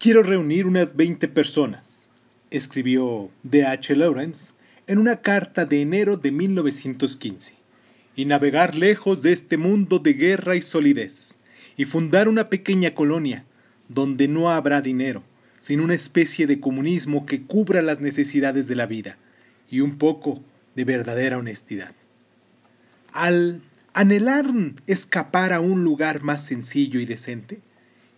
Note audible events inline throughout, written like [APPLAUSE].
Quiero reunir unas 20 personas, escribió D. H. Lawrence en una carta de enero de 1915, y navegar lejos de este mundo de guerra y solidez, y fundar una pequeña colonia donde no habrá dinero, sino una especie de comunismo que cubra las necesidades de la vida y un poco de verdadera honestidad. Al anhelar escapar a un lugar más sencillo y decente,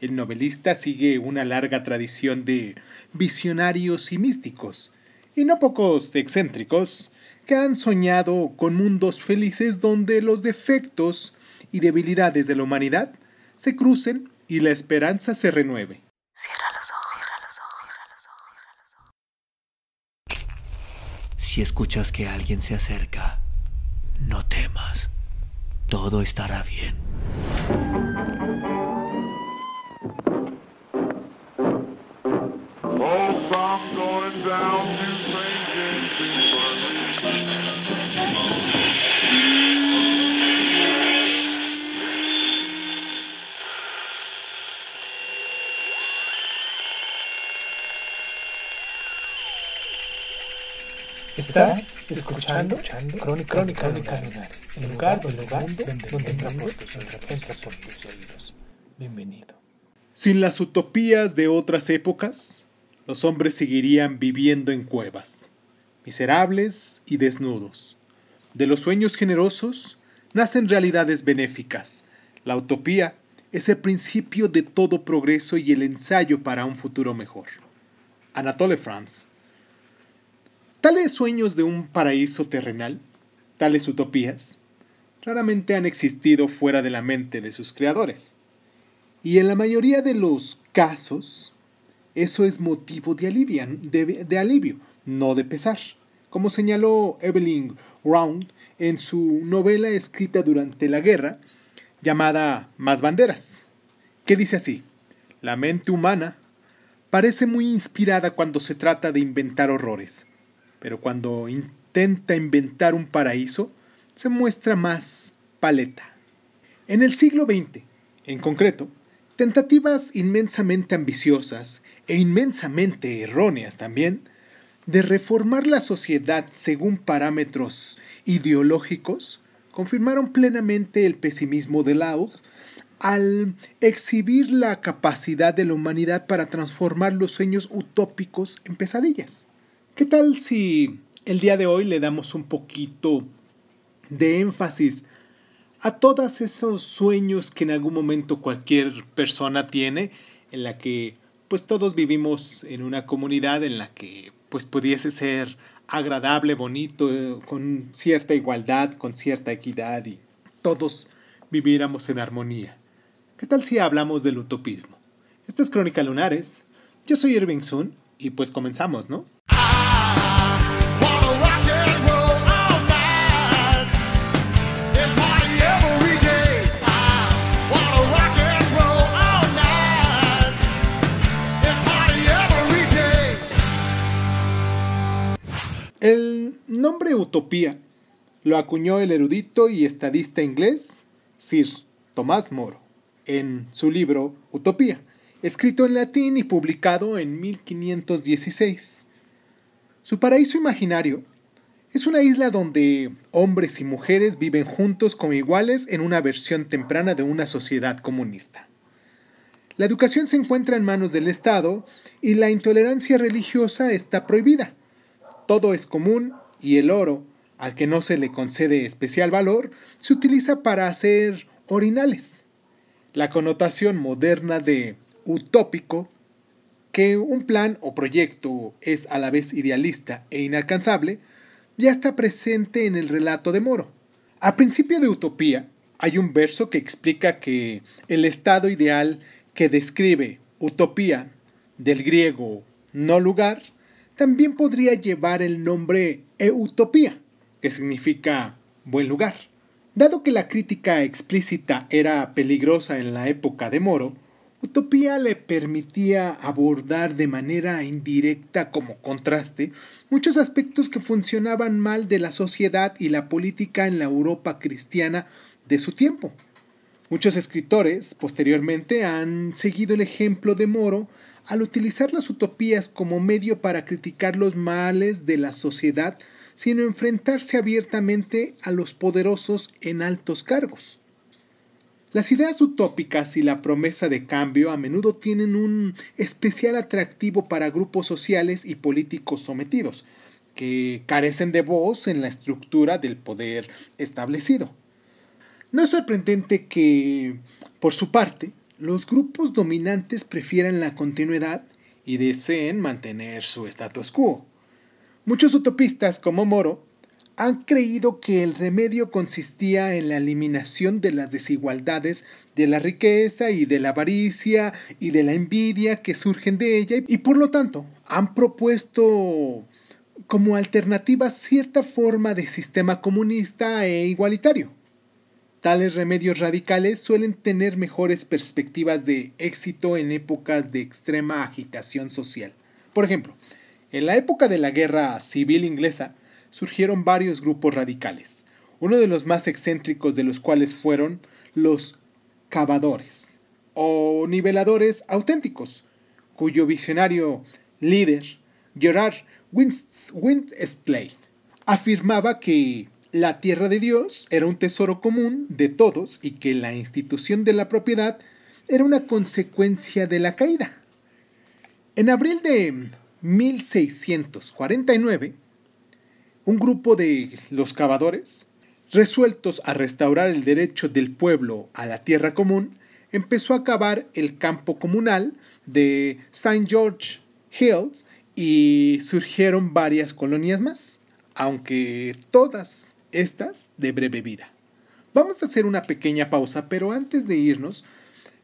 el novelista sigue una larga tradición de visionarios y místicos, y no pocos excéntricos, que han soñado con mundos felices donde los defectos y debilidades de la humanidad se crucen y la esperanza se renueve. Cierra los ojos, cierra los ojos, cierra los ojos, cierra los ojos. Si escuchas que alguien se acerca, no temas. Todo estará bien. Estás escuchando, Crónica, Crónica, Crónica el lugar, el lugar donde, donde entra por tus oídos. Bienvenido. Sin las utopías de otras épocas, los hombres seguirían viviendo en cuevas, miserables y desnudos. De los sueños generosos nacen realidades benéficas. La utopía es el principio de todo progreso y el ensayo para un futuro mejor. Anatole France. Tales sueños de un paraíso terrenal, tales utopías, raramente han existido fuera de la mente de sus creadores. Y en la mayoría de los casos, eso es motivo de, de, alivio, no de pesar, como señaló Evelyn Round en su novela escrita durante la guerra, llamada Más banderas, que dice así, la mente humana parece muy inspirada cuando se trata de inventar horrores, pero cuando intenta inventar un paraíso, se muestra más paleta. En el siglo XX, en concreto, tentativas inmensamente ambiciosas e inmensamente erróneas también, de reformar la sociedad según parámetros ideológicos, confirmaron plenamente el pesimismo de Laud al exhibir la capacidad de la humanidad para transformar los sueños utópicos en pesadillas. ¿Qué tal si el día de hoy le damos un poquito de énfasis a todos esos sueños que en algún momento cualquier persona tiene, en la que pues todos vivimos en una comunidad en la que pues pudiese ser agradable, bonito, con cierta igualdad, con cierta equidad y todos viviéramos en armonía. ¿Qué tal si hablamos del utopismo? Esto es Crónica Lunares. Yo soy Irving Sun y pues comenzamos, ¿no? Utopía lo acuñó el erudito y estadista inglés Sir Tomás Moro en su libro Utopía, escrito en latín y publicado en 1516. Su paraíso imaginario es una isla donde hombres y mujeres viven juntos como iguales en una versión temprana de una sociedad comunista. La educación se encuentra en manos del Estado y la intolerancia religiosa está prohibida todo es común y el oro, al que no se le concede especial valor, se utiliza para hacer orinales. La connotación moderna de utópico, que un plan o proyecto es a la vez idealista e inalcanzable, ya está presente en el relato de Moro. A principio de Utopía hay un verso que explica que el estado ideal que describe Utopía, del griego no lugar, también podría llevar el nombre Eutopía, que significa buen lugar. Dado que la crítica explícita era peligrosa en la época de Moro, Utopía le permitía abordar de manera indirecta como contraste muchos aspectos que funcionaban mal de la sociedad y la política en la Europa cristiana de su tiempo. Muchos escritores posteriormente han seguido el ejemplo de Moro al utilizar las utopías como medio para criticar los males de la sociedad, sino enfrentarse abiertamente a los poderosos en altos cargos. Las ideas utópicas y la promesa de cambio a menudo tienen un especial atractivo para grupos sociales y políticos sometidos, que carecen de voz en la estructura del poder establecido. No es sorprendente que, por su parte, los grupos dominantes prefieran la continuidad y deseen mantener su status quo. Muchos utopistas como Moro han creído que el remedio consistía en la eliminación de las desigualdades, de la riqueza y de la avaricia y de la envidia que surgen de ella y por lo tanto han propuesto como alternativa cierta forma de sistema comunista e igualitario. Tales remedios radicales suelen tener mejores perspectivas de éxito en épocas de extrema agitación social. Por ejemplo, en la época de la Guerra Civil Inglesa, surgieron varios grupos radicales, uno de los más excéntricos de los cuales fueron los cavadores o niveladores auténticos, cuyo visionario líder, Gerard Windstley, afirmaba que la tierra de Dios era un tesoro común de todos y que la institución de la propiedad era una consecuencia de la caída. En abril de 1649, un grupo de los cavadores, resueltos a restaurar el derecho del pueblo a la tierra común, empezó a cavar el campo comunal de St. George Hills y surgieron varias colonias más, aunque todas estas de breve vida. Vamos a hacer una pequeña pausa, pero antes de irnos,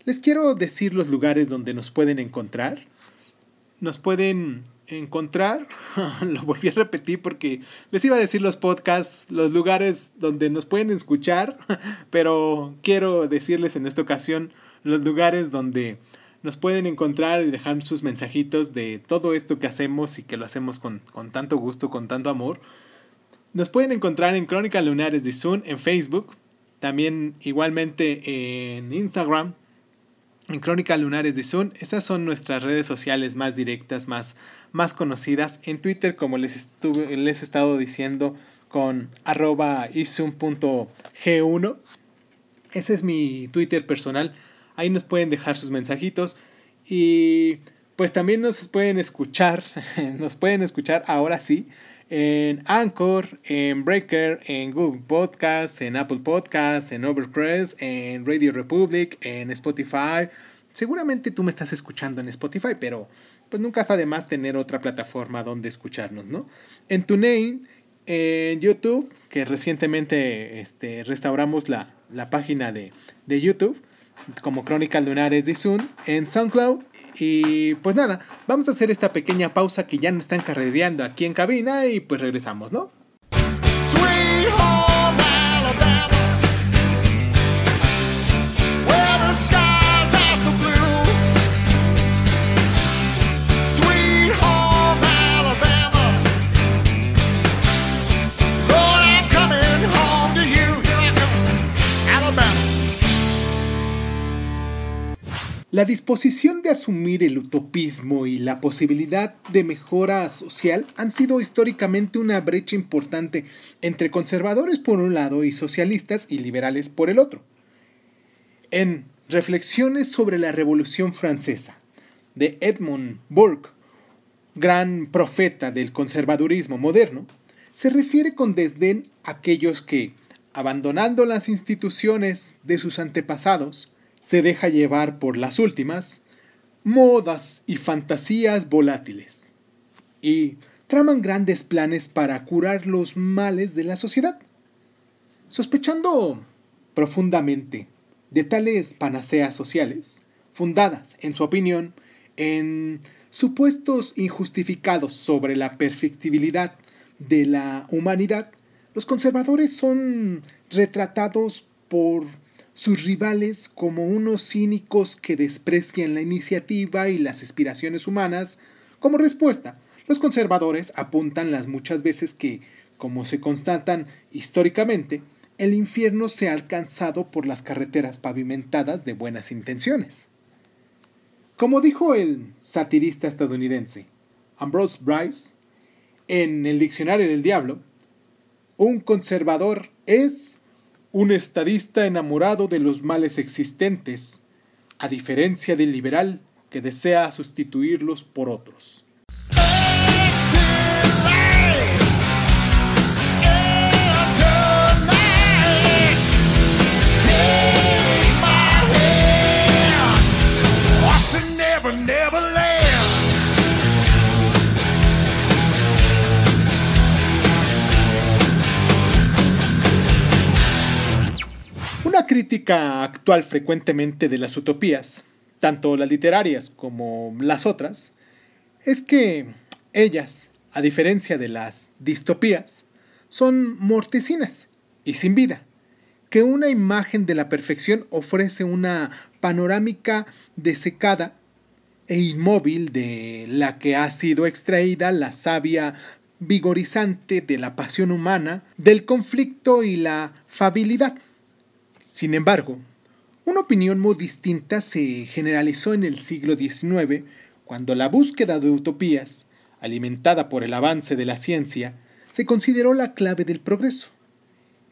les quiero decir los lugares donde nos pueden encontrar. Nos pueden encontrar, [LAUGHS] lo volví a repetir porque les iba a decir los podcasts, los lugares donde nos pueden escuchar, [LAUGHS] pero quiero decirles en esta ocasión los lugares donde nos pueden encontrar y dejar sus mensajitos de todo esto que hacemos y que lo hacemos con, con tanto gusto, con tanto amor. Nos pueden encontrar en Crónica Lunares de Zoom en Facebook, también igualmente en Instagram, en Crónica Lunares de Zoom. Esas son nuestras redes sociales más directas, más, más conocidas. En Twitter, como les, estuve, les he estado diciendo, con arroba isum.g1. Ese es mi Twitter personal. Ahí nos pueden dejar sus mensajitos. Y pues también nos pueden escuchar. [LAUGHS] nos pueden escuchar ahora sí en Anchor, en Breaker, en Google Podcasts, en Apple Podcasts, en Overcrest, en Radio Republic, en Spotify. Seguramente tú me estás escuchando en Spotify, pero pues nunca está de más tener otra plataforma donde escucharnos, ¿no? En TuneIn, en YouTube, que recientemente este, restauramos la, la página de, de YouTube como Crónica Lunares de Zoom en SoundCloud. Y pues nada, vamos a hacer esta pequeña pausa que ya nos están carrereando aquí en cabina y pues regresamos, ¿no? La disposición de asumir el utopismo y la posibilidad de mejora social han sido históricamente una brecha importante entre conservadores por un lado y socialistas y liberales por el otro. En Reflexiones sobre la Revolución Francesa, de Edmund Burke, gran profeta del conservadurismo moderno, se refiere con desdén a aquellos que, abandonando las instituciones de sus antepasados, se deja llevar por las últimas modas y fantasías volátiles y traman grandes planes para curar los males de la sociedad. Sospechando profundamente de tales panaceas sociales, fundadas, en su opinión, en supuestos injustificados sobre la perfectibilidad de la humanidad, los conservadores son retratados por sus rivales como unos cínicos que desprecian la iniciativa y las aspiraciones humanas. Como respuesta, los conservadores apuntan las muchas veces que, como se constatan históricamente, el infierno se ha alcanzado por las carreteras pavimentadas de buenas intenciones. Como dijo el satirista estadounidense Ambrose Bryce en el Diccionario del Diablo, un conservador es un estadista enamorado de los males existentes, a diferencia del liberal que desea sustituirlos por otros. Crítica actual frecuentemente de las utopías, tanto las literarias como las otras, es que ellas, a diferencia de las distopías, son mortecinas y sin vida, que una imagen de la perfección ofrece una panorámica desecada e inmóvil de la que ha sido extraída la savia vigorizante de la pasión humana, del conflicto y la fabilidad. Sin embargo, una opinión muy distinta se generalizó en el siglo XIX, cuando la búsqueda de utopías, alimentada por el avance de la ciencia, se consideró la clave del progreso.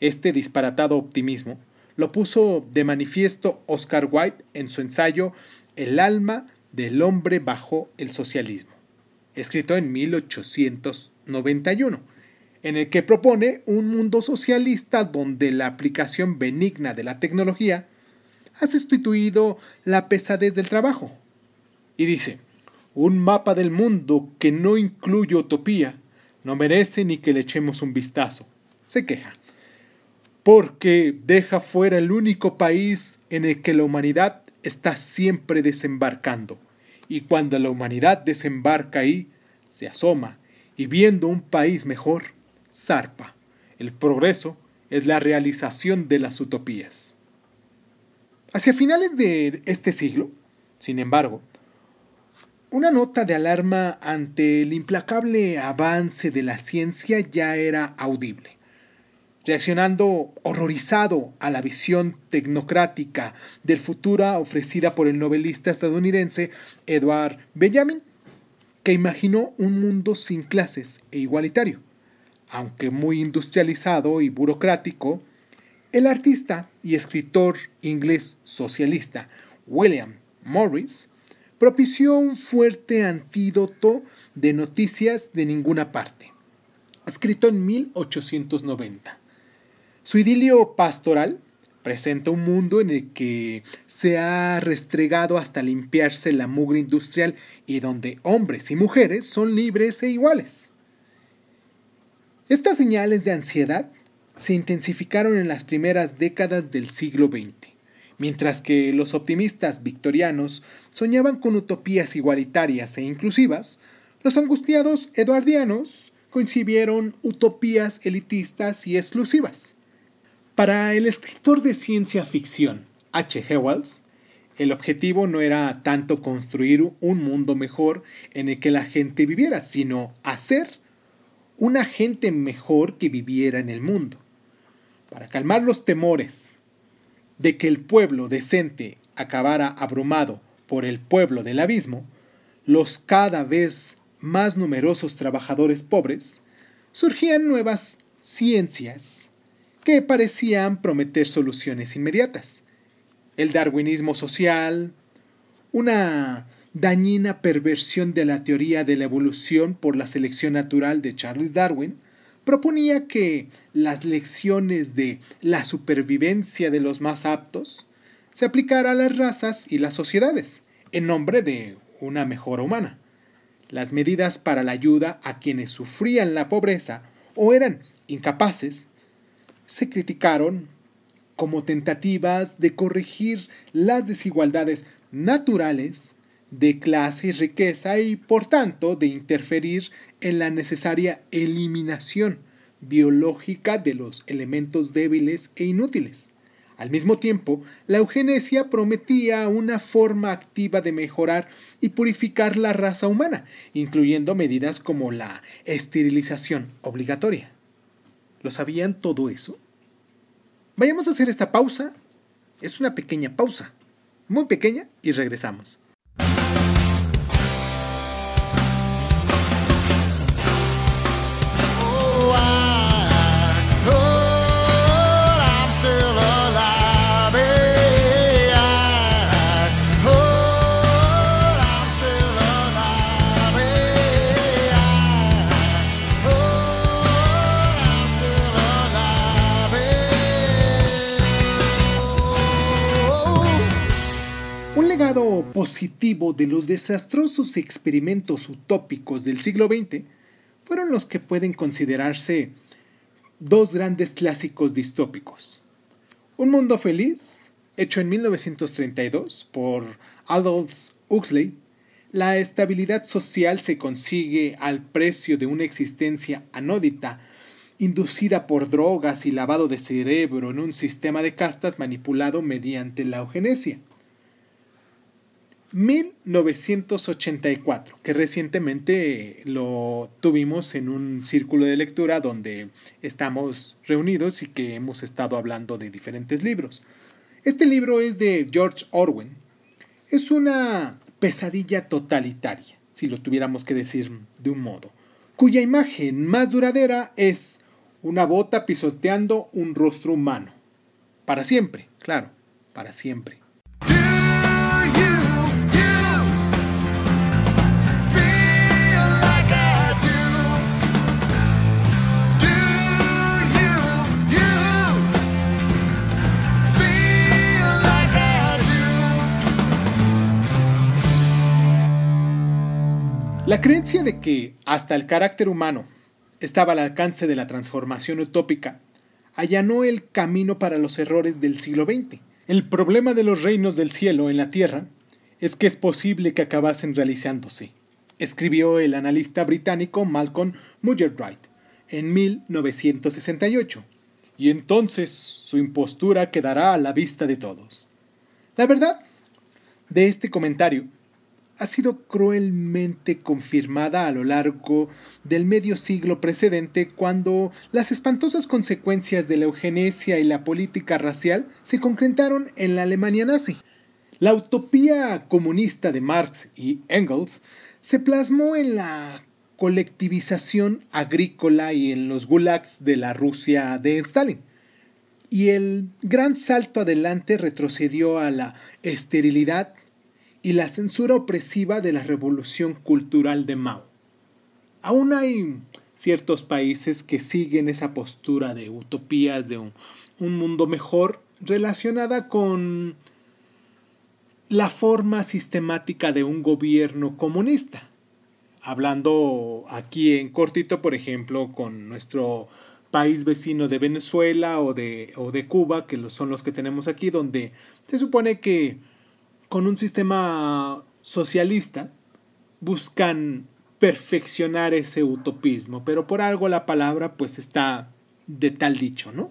Este disparatado optimismo lo puso de manifiesto Oscar Wilde en su ensayo El alma del hombre bajo el socialismo, escrito en 1891, en el que propone un mundo socialista donde la aplicación benigna de la tecnología ha sustituido la pesadez del trabajo. Y dice, un mapa del mundo que no incluye utopía no merece ni que le echemos un vistazo. Se queja. Porque deja fuera el único país en el que la humanidad está siempre desembarcando y cuando la humanidad desembarca ahí, se asoma y viendo un país mejor, zarpa. El progreso es la realización de las utopías. Hacia finales de este siglo, sin embargo, una nota de alarma ante el implacable avance de la ciencia ya era audible reaccionando horrorizado a la visión tecnocrática del futuro ofrecida por el novelista estadounidense Edward Benjamin, que imaginó un mundo sin clases e igualitario. Aunque muy industrializado y burocrático, el artista y escritor inglés socialista William Morris propició un fuerte antídoto de noticias de ninguna parte, escrito en 1890 su idilio pastoral presenta un mundo en el que se ha restregado hasta limpiarse la mugre industrial y donde hombres y mujeres son libres e iguales. Estas señales de ansiedad se intensificaron en las primeras décadas del siglo XX, mientras que los optimistas victorianos soñaban con utopías igualitarias e inclusivas, los angustiados eduardianos concibieron utopías elitistas y exclusivas. Para el escritor de ciencia ficción H. G. Wells, el objetivo no era tanto construir un mundo mejor en el que la gente viviera, sino hacer una gente mejor que viviera en el mundo. Para calmar los temores de que el pueblo decente acabara abrumado por el pueblo del abismo, los cada vez más numerosos trabajadores pobres, surgían nuevas ciencias que parecían prometer soluciones inmediatas. El darwinismo social, una dañina perversión de la teoría de la evolución por la selección natural de Charles Darwin, proponía que las lecciones de la supervivencia de los más aptos se aplicara a las razas y las sociedades, en nombre de una mejora humana. Las medidas para la ayuda a quienes sufrían la pobreza o eran incapaces se criticaron como tentativas de corregir las desigualdades naturales de clase y riqueza y por tanto de interferir en la necesaria eliminación biológica de los elementos débiles e inútiles. Al mismo tiempo, la eugenesia prometía una forma activa de mejorar y purificar la raza humana, incluyendo medidas como la esterilización obligatoria. ¿Lo sabían todo eso? Vayamos a hacer esta pausa. Es una pequeña pausa, muy pequeña, y regresamos. Positivo de los desastrosos experimentos utópicos del siglo XX fueron los que pueden considerarse dos grandes clásicos distópicos. Un mundo feliz, hecho en 1932 por Aldous Huxley, la estabilidad social se consigue al precio de una existencia anódita, inducida por drogas y lavado de cerebro en un sistema de castas manipulado mediante la eugenesia. 1984, que recientemente lo tuvimos en un círculo de lectura donde estamos reunidos y que hemos estado hablando de diferentes libros. Este libro es de George Orwell. Es una pesadilla totalitaria, si lo tuviéramos que decir de un modo, cuya imagen más duradera es una bota pisoteando un rostro humano. Para siempre, claro, para siempre. Creencia de que hasta el carácter humano estaba al alcance de la transformación utópica allanó el camino para los errores del siglo XX. El problema de los reinos del cielo en la tierra es que es posible que acabasen realizándose, escribió el analista británico Malcolm Muggeridge en 1968, y entonces su impostura quedará a la vista de todos. La verdad de este comentario ha sido cruelmente confirmada a lo largo del medio siglo precedente cuando las espantosas consecuencias de la eugenesia y la política racial se concretaron en la Alemania nazi. La utopía comunista de Marx y Engels se plasmó en la colectivización agrícola y en los gulags de la Rusia de Stalin. Y el gran salto adelante retrocedió a la esterilidad y la censura opresiva de la revolución cultural de Mao. Aún hay ciertos países que siguen esa postura de utopías de un, mundo mejor relacionada con la forma sistemática de un gobierno comunista. Hablando aquí en cortito, por ejemplo, con nuestro país vecino de Venezuela o de, Cuba, que son los que tenemos aquí, donde se supone que con un sistema socialista buscan perfeccionar ese utopismo, pero por algo la palabra pues está de tal dicho, ¿no?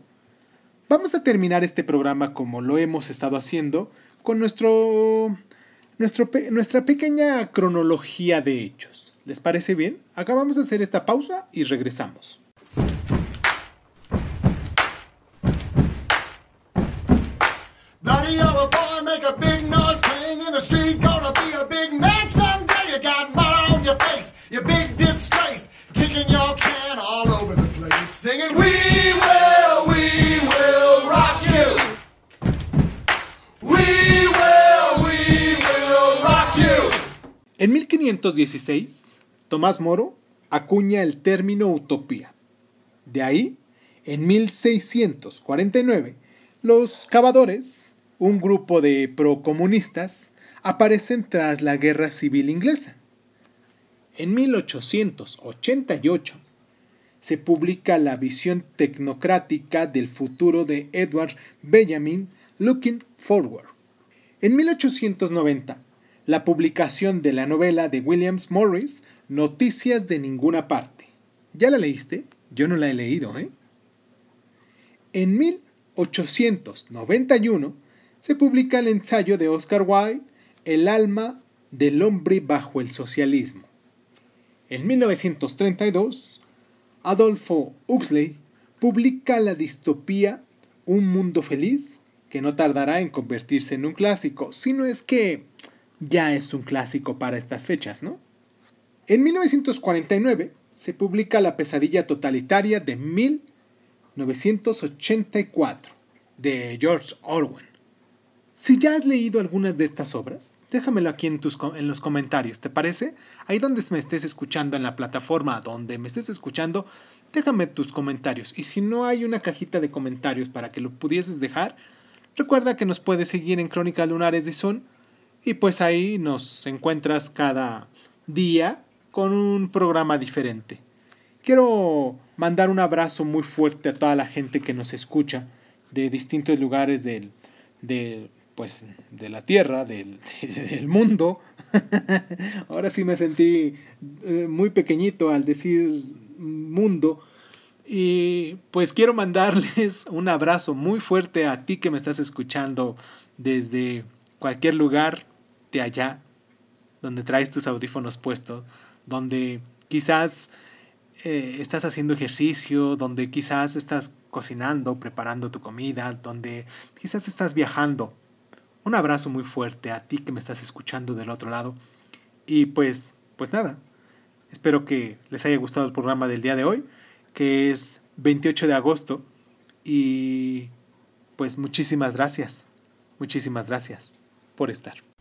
Vamos a terminar este programa como lo hemos estado haciendo con nuestro, nuestro nuestra pequeña cronología de hechos. ¿Les parece bien? Acabamos de hacer esta pausa y regresamos. 1516, Tomás Moro acuña el término utopía. De ahí, en 1649, los cavadores, un grupo de procomunistas, aparecen tras la Guerra Civil Inglesa. En 1888 se publica la visión tecnocrática del futuro de Edward Benjamin Looking Forward. En 1890, la publicación de la novela de Williams Morris, Noticias de ninguna parte. ¿Ya la leíste? Yo no la he leído, ¿eh? En 1891 se publica el ensayo de Oscar Wilde, El alma del hombre bajo el socialismo. En 1932, Adolfo Huxley publica la distopía Un mundo feliz, que no tardará en convertirse en un clásico, si no es que ya es un clásico para estas fechas, ¿no? En 1949 se publica La pesadilla totalitaria de 1984 de George Orwell. Si ya has leído algunas de estas obras, déjamelo aquí en, tus, en los comentarios, ¿te parece? Ahí donde me estés escuchando, en la plataforma donde me estés escuchando, déjame tus comentarios. Y si no hay una cajita de comentarios para que lo pudieses dejar, recuerda que nos puedes seguir en Crónicas Lunares de Sun Y pues ahí nos encuentras cada día con un programa diferente. Quiero mandar un abrazo muy fuerte a toda la gente que nos escucha de distintos lugares del, pues, de la Tierra, del, [LAUGHS] del mundo. [LAUGHS] Ahora sí me sentí eh, muy pequeñito al decir mundo. Y pues quiero mandarles [LAUGHS] un abrazo muy fuerte a ti que me estás escuchando desde cualquier lugar de allá, donde traes tus audífonos puestos, donde quizás eh, estás haciendo ejercicio, donde quizás estás cocinando, preparando tu comida, donde quizás estás viajando. Un abrazo muy fuerte a ti que me estás escuchando del otro lado. Y pues, pues nada, espero que les haya gustado el programa del día de hoy, que es 28 de agosto. Y pues muchísimas gracias, muchísimas gracias por estar.